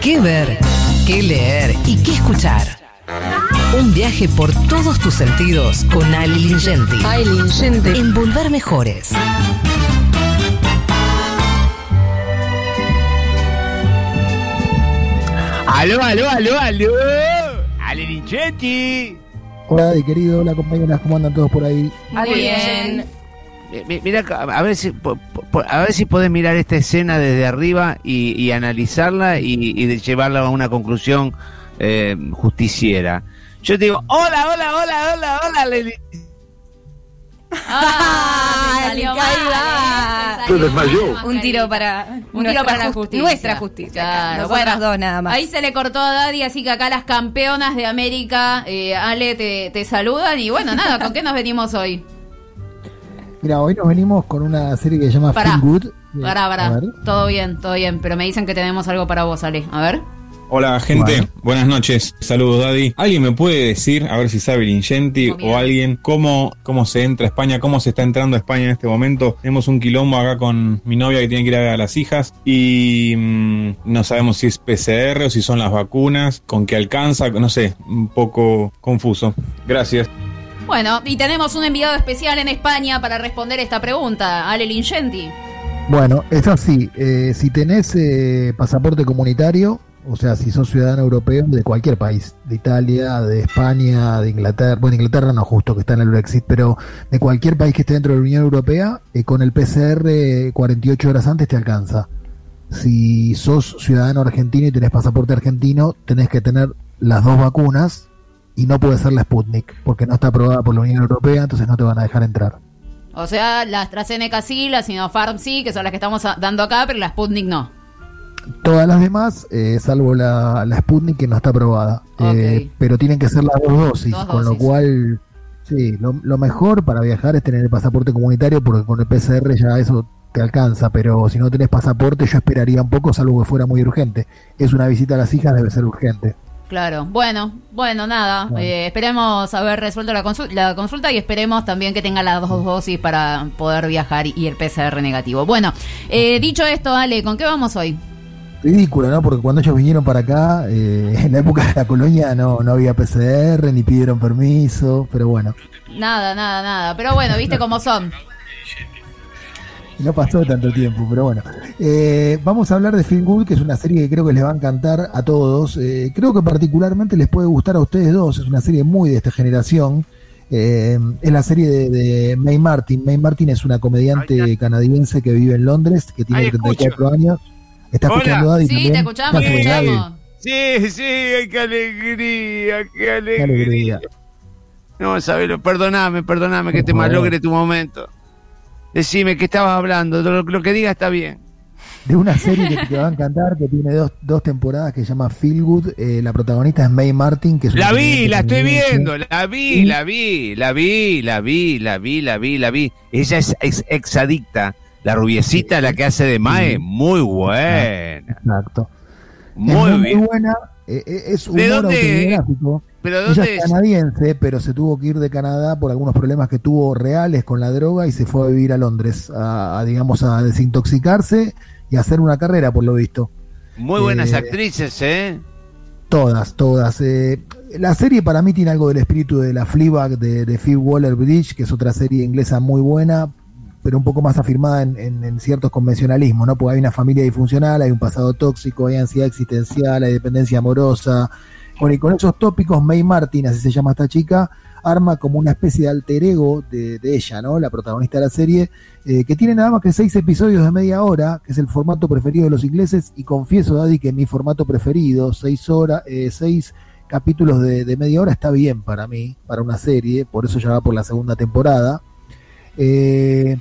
qué ver, qué leer y qué escuchar. Un viaje por todos tus sentidos con Ali Lingenti. Ay, Lingente. En Volver Mejores. Aló, aló, aló, aló. Ale Lingenti. Hola, Adi, querido, hola compañeras, ¿cómo andan todos por ahí? Muy bien. Mi- Mira, a ver si a ver si podés mirar esta escena desde arriba y, y analizarla y, llevarla a una conclusión eh, justiciera. Yo te digo, hola, hola, hola, hola, hola, Leli. Ah, salió mal. ¿eh? Desmayó. mal, Un tiro para, Un nuestra tiro para la justi- justicia. Nuestra justicia. Claro, Nosotras bueno, dos nada más. Ahí se le cortó a Daddy, así que acá las campeonas de América, eh, Ale, te, te saludan. Y bueno, nada, ¿con qué nos venimos hoy? Mira, hoy nos venimos con una serie que se llama Pará. Feel Good. Pará, pará. Todo bien, todo bien. Pero me dicen que tenemos algo para vos, Ale. A ver. Hola gente, Bueno. buenas noches, saludos Daddy. ¿Alguien me puede decir, a ver si sabe Lingenti o alguien, cómo, cómo se entra a España, cómo se está entrando a España en este momento? Tenemos un quilombo acá con mi novia que tiene que ir a ver a las hijas y mm, no sabemos si es PCR o si son las vacunas, con qué alcanza, no sé, un poco confuso. Gracias. Bueno, y tenemos un enviado especial en España para responder esta pregunta, Ale Lingenti. Bueno, es así. eh, si tenés eh, pasaporte comunitario, o sea, si sos ciudadano europeo de cualquier país, de Italia, de España, de Inglaterra, bueno, Inglaterra no justo que está en el Brexit, pero de cualquier país que esté dentro de la Unión Europea, eh, con el PCR eh, 48 horas antes te alcanza. Si sos ciudadano argentino y tenés pasaporte argentino, tenés que tener las dos vacunas y no puede ser la Sputnik, porque no está aprobada por la Unión Europea, entonces no te van a dejar entrar. O sea, la AstraZeneca sí, la Sinopharm sí, que son las que estamos dando acá, pero la Sputnik no. Todas las demás, eh, salvo la, la Sputnik que no está aprobada. Eh, pero tienen que ser las dos dosis, Dos con lo cual, sí, lo, lo mejor para viajar es tener el pasaporte comunitario porque con el PCR ya eso te alcanza, pero si no tenés pasaporte yo esperaría un poco, salvo que fuera muy urgente. Es una visita a las hijas, debe ser urgente. Claro. Bueno, bueno, nada. Bueno. eh, esperemos haber resuelto la, consul- la consulta y esperemos también que tenga las dos dosis para poder viajar y el PCR negativo. Bueno, eh, dicho esto, Ale, ¿con qué vamos hoy? Ridículo, ¿no? Porque cuando ellos vinieron para acá, eh, en la época de la colonia no, no había PCR, ni pidieron permiso, pero bueno. Nada, nada, nada. Pero bueno, viste cómo son. No pasó tanto tiempo, pero bueno. Eh, vamos a hablar de Feel Good, que es una serie que creo que les va a encantar a todos. Eh, creo que particularmente les puede gustar a ustedes dos. Es una serie muy de esta generación. Eh, es la serie de, de May Martin. May Martin es una comediante canadiense que vive en Londres, que tiene Ahí 34 años. ¿Está Hola. escuchando Daddy Sí, también? te escuchamos, te escuchamos. Sí, sí, qué alegría, qué Qué alegría. alegría. No, Sabelo, perdoname, perdoname que te malogre tu momento. Decime que estabas hablando, lo, lo que diga está bien. de una serie que te va a encantar, que tiene dos, dos temporadas, que se llama Feel Good. Eh, la protagonista es May Martin, que es La vi, la estoy viendo, la vi, la vi, la vi, la vi, la vi, la vi, la vi. Ella es ex, exadicta. La rubiecita, la que hace de Mae, muy buena. Exacto. Muy es bien. buena. eh, eh, es ¿De humor dónde? autobiográfico. Pero Ella ¿dónde es es? canadiense, pero se tuvo que ir de Canadá por algunos problemas que tuvo reales con la droga y se fue a vivir a Londres, a, a, digamos, a desintoxicarse y a hacer una carrera, por lo visto. Muy buenas Eh, actrices, ¿eh? Todas, todas. Eh, la serie para mí tiene algo del espíritu de la Fleabag de, de Phoebe Waller-Bridge, que es otra serie inglesa muy buena, pero un poco más afirmada en, en- en ciertos convencionalismos, ¿no? Porque hay una familia disfuncional, hay un pasado tóxico, hay ansiedad existencial, hay dependencia amorosa. Bueno, y con esos tópicos, May Martin, así se llama esta chica, arma como una especie de alter ego de, ella, ¿no? La protagonista de la serie, eh, que tiene nada más que seis episodios de media hora, que es el formato preferido de los ingleses, y confieso, Daddy, que mi formato preferido, seis horas, eh, seis capítulos de, media hora está bien para mí, para una serie, por eso ya va por la segunda temporada. Eh,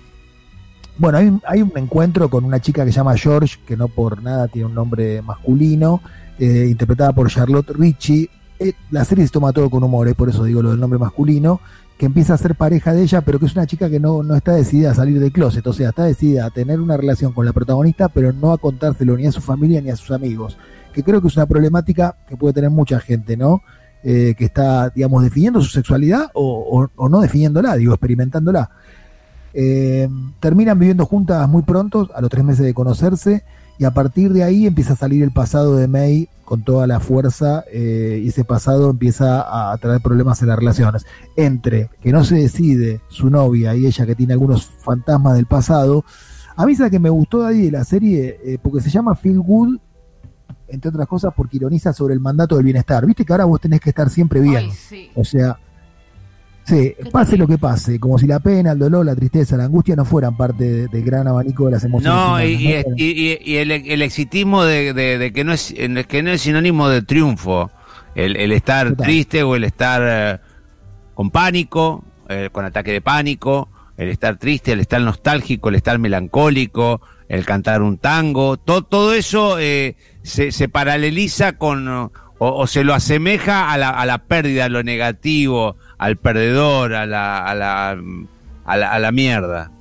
bueno, hay, hay un encuentro con una chica que se llama George, que no por nada tiene un nombre masculino, eh, interpretada por Charlotte Ritchie. Eh, la serie se toma todo con humor, eh, por eso digo lo del nombre masculino, que empieza a ser pareja de ella, pero que es una chica que no, no está decidida a salir del closet, o sea, está decidida a tener una relación con la protagonista, pero no a contárselo ni a su familia ni a sus amigos, que creo que es una problemática que puede tener mucha gente, ¿no? Eh, que está, digamos, definiendo su sexualidad o, o- no definiéndola, digo, experimentándola. Terminan viviendo juntas muy pronto, a los tres meses de conocerse, y a partir de ahí empieza a salir el pasado de May con toda la fuerza eh, y ese pasado empieza a traer problemas en las relaciones. Entre que no se decide su novia y ella que tiene algunos fantasmas del pasado, a mí es que me gustó de ahí de la serie eh, porque se llama Feel Good, entre otras cosas porque ironiza sobre el mandato del bienestar. Viste que ahora vos tenés que estar siempre bien. Ay, sí. O sea, sí, pase lo que pase, como si la pena, el dolor, la tristeza, la angustia no fueran parte de- del gran abanico de las emociones. No, y, y- y- y el, el exitismo de, de- de que no es en- que no es sinónimo de triunfo, el, el estar Total. triste o el estar eh, con pánico, eh, con ataque de pánico, el estar triste, el estar nostálgico, el estar melancólico, el cantar un tango, to- todo eso eh, se, se paraleliza con o, o se lo asemeja a la, a la pérdida, a lo negativo, al perdedor, a la, a la, a la, a la mierda.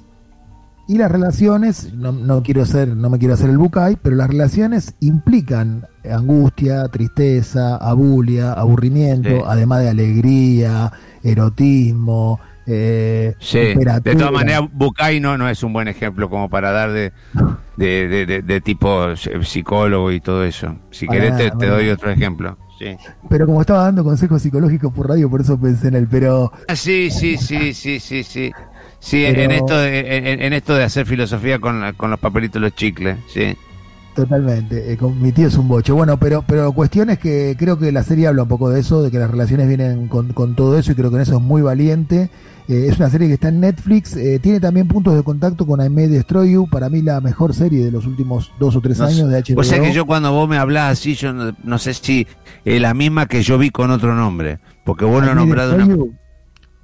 Y las relaciones, no, no quiero ser, no me quiero hacer el bucay, pero las relaciones implican angustia, tristeza, abulia, aburrimiento, Sí. además de alegría, erotismo, eh, Sí, de todas maneras, Bucay no, no es un buen ejemplo como para dar de, de, de- de- tipo psicólogo y todo eso. Si Para querés, te, nada, te doy otro ejemplo. Sí. Pero como estaba dando consejos psicológicos por radio, por eso pensé en él. Pero Ah, sí, sí, sí, sí, sí, sí. Sí, Pero- en, esto de, en, en esto de hacer filosofía con, la- con los papelitos los chicles, sí. Totalmente, eh, con mi tío es un boche. Bueno, pero pero cuestión es que creo que la serie habla un poco de eso, de que las relaciones vienen con, con todo eso y creo que en eso es muy valiente. Eh, es una serie que está en Netflix, eh, tiene también puntos de contacto con I May Destroy You, para mí la mejor serie de los últimos dos o tres No años de HBO. O sea que yo cuando vos me hablás así, yo no, no sé si es la misma que yo vi con otro nombre. Porque vos May nombrado una...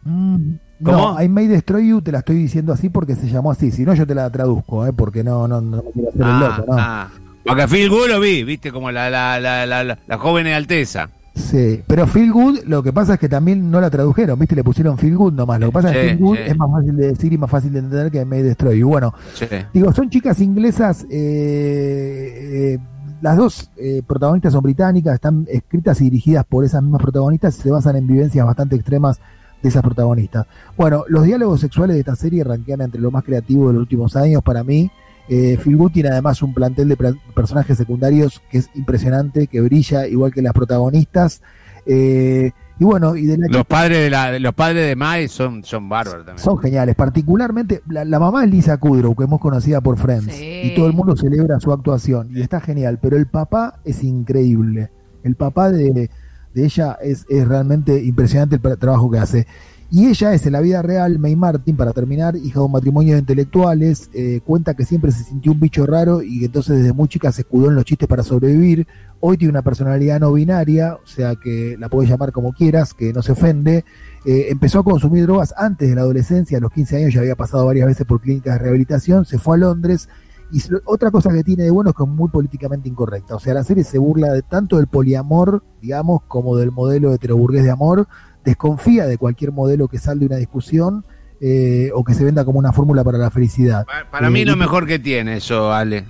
Mm, ¿Cómo? No, I May Destroy You te la estoy diciendo así porque se llamó así, si no yo te la traduzco, eh, porque no, no, no me quiero hacer el Ah, loco, ¿no? ah. Porque Phil Good lo vi, viste, como la, la, la, la, la, la joven de Alteza. Sí, pero Feel Good, lo que pasa es que también no la tradujeron, ¿viste? Le pusieron Feel Good nomás. Lo que pasa es que Feel Good sí. es más fácil de decir y más fácil de entender que May Destroy. Y bueno, Sí. digo, son chicas inglesas, eh, eh, las dos eh, protagonistas son británicas, están escritas y dirigidas por esas mismas protagonistas y se basan en vivencias bastante extremas de esas protagonistas. Bueno, los diálogos sexuales de esta serie ranquean entre lo más creativo de los últimos años para mí. Eh, Feel Good tiene además un plantel de personajes secundarios que es impresionante, que brilla igual que las protagonistas. Eh, y bueno, y de la Los padres de la, los padres de Mai son, son bárbaros también. son geniales, particularmente la, la mamá es Lisa Kudrow, que hemos conocida por Friends, Sí. y todo el mundo celebra su actuación, y está genial, pero el papá es increíble, el papá de, de ella es, es realmente impresionante el tra- trabajo que hace. Y ella es en la vida real, May Martin, para terminar, hija de un matrimonio de intelectuales, eh, cuenta que siempre se sintió un bicho raro y que entonces desde muy chica se escudó en los chistes para sobrevivir. Hoy tiene una personalidad no binaria, o sea que la puedes llamar como quieras, que no se ofende. Eh, empezó a consumir drogas antes de la adolescencia, a los 15 años ya había pasado varias veces por clínicas de rehabilitación, se fue a Londres. Y otra cosa que tiene de bueno es que es muy políticamente incorrecta. O sea, la serie se burla de tanto del poliamor, digamos, como del modelo heteroburgués de amor. Desconfía de cualquier modelo que salga de una discusión eh, o que se venda como una fórmula para la felicidad. Pa- Para mí Eh, es lo y- mejor que tiene eso, Ale.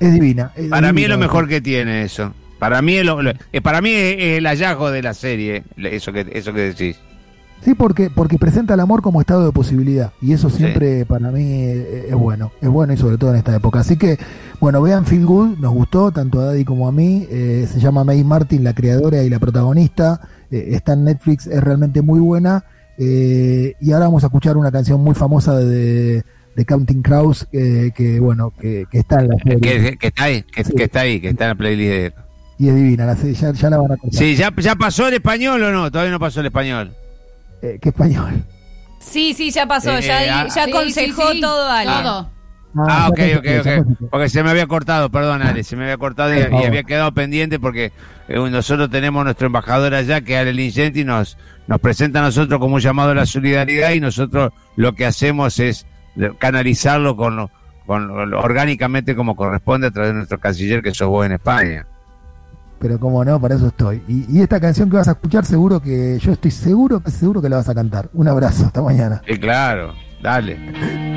Es divina. es Para mí es lo mejor que tiene eso. Para mí es, lo- lo- eh, para mí es, es el hallazgo de la serie, eso que, eso que decís. Sí, porque, porque presenta el amor como estado de posibilidad. Y eso siempre para mí eh, es bueno. Es bueno y sobre todo en esta época. Así que, bueno, vean Feel Good. Nos gustó tanto a Daddy como a mí. Eh, se llama May Martin, la creadora y la protagonista. Eh, está en Netflix, es realmente muy buena. Eh, y ahora vamos a escuchar una canción muy famosa de, de Counting Crows, eh, que bueno, que, que está en la. Que, que- está ahí, que, Sí. que está ahí, que está en la playlist de... Y es divina, la ya, ya la van a contar. Sí, ¿ya, ¿ya pasó el español o no? Todavía no pasó el español. Eh, ¿Qué español? Sí, sí, ya pasó, Eh, ya, eh, ah, ya Sí, aconsejó sí, sí. todo Ale. Todo. Ah, ok, ya ok, ok. conté. Porque se me había cortado, perdón, Ale, se me había cortado y, Por favor. y había quedado pendiente porque eh, nosotros tenemos nuestro embajador allá, que es Ale Lingenti, nos, nos presenta a nosotros como un llamado a la solidaridad y nosotros lo que hacemos es de- canalizarlo con, lo- con lo- orgánicamente como corresponde a través de nuestro canciller que sos vos en España. Pero como no, para eso estoy. Y, y esta canción que vas a escuchar, seguro que yo estoy seguro, seguro que la vas a cantar. Un abrazo, hasta mañana. Sí, claro, dale.